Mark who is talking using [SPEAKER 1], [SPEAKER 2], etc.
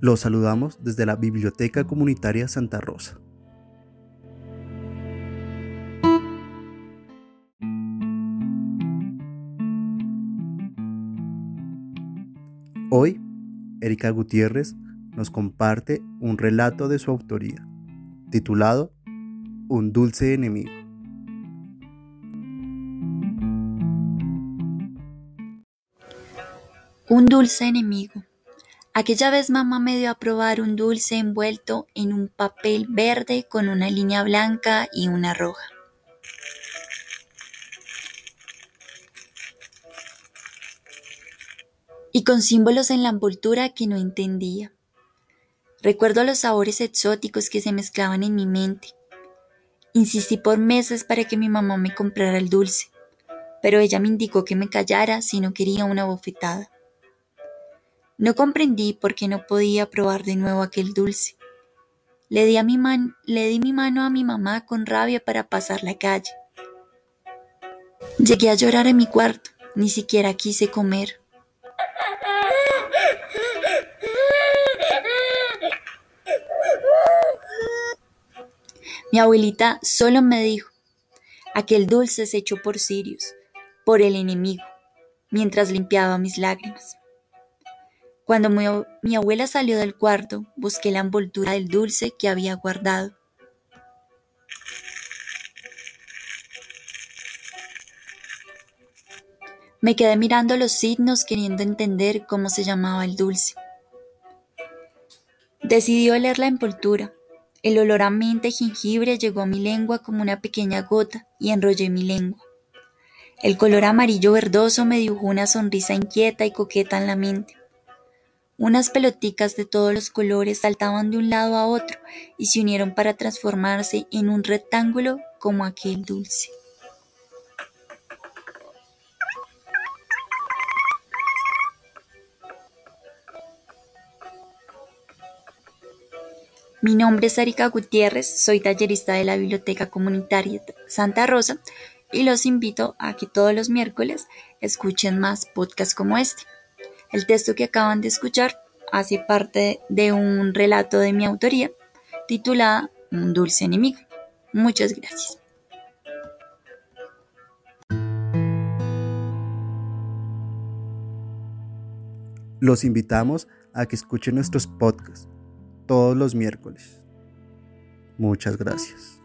[SPEAKER 1] Los saludamos desde la Biblioteca Comunitaria Santa Rosa. Hoy, Erika Gutiérrez nos comparte un relato de su autoría, titulado Un dulce enemigo.
[SPEAKER 2] Un dulce enemigo. Aquella vez mamá me dio a probar un dulce envuelto en un papel verde con una línea blanca y una roja. Y con símbolos en la envoltura que no entendía. Recuerdo los sabores exóticos que se mezclaban en mi mente. Insistí por meses para que mi mamá me comprara el dulce, pero ella me indicó que me callara si no quería una bofetada. No comprendí por qué no podía probar de nuevo aquel dulce. Le di, mi mano a mi mamá con rabia para pasar la calle. Llegué a llorar en mi cuarto, ni siquiera quise comer. Mi abuelita solo me dijo, aquel dulce se echó por Sirius, por el enemigo, mientras limpiaba mis lágrimas. Cuando mi, abuela salió del cuarto, busqué la envoltura del dulce que había guardado. Me quedé mirando los signos queriendo entender cómo se llamaba el dulce. Decidí oler la envoltura. El olor a menta y jengibre llegó a mi lengua como una pequeña gota y enrollé mi lengua. El color amarillo verdoso me dibujó una sonrisa inquieta y coqueta en la mente. Unas peloticas de todos los colores saltaban de un lado a otro y se unieron para transformarse en un rectángulo como aquel dulce. Mi nombre es Erika Gutiérrez, soy tallerista de la Biblioteca Comunitaria Santa Rosa y los invito a que todos los miércoles escuchen más podcasts como este. El texto que acaban de escuchar hace parte de un relato de mi autoría titulada Un dulce enemigo. Muchas gracias.
[SPEAKER 1] Los invitamos a que escuchen nuestros podcasts todos los miércoles. Muchas gracias.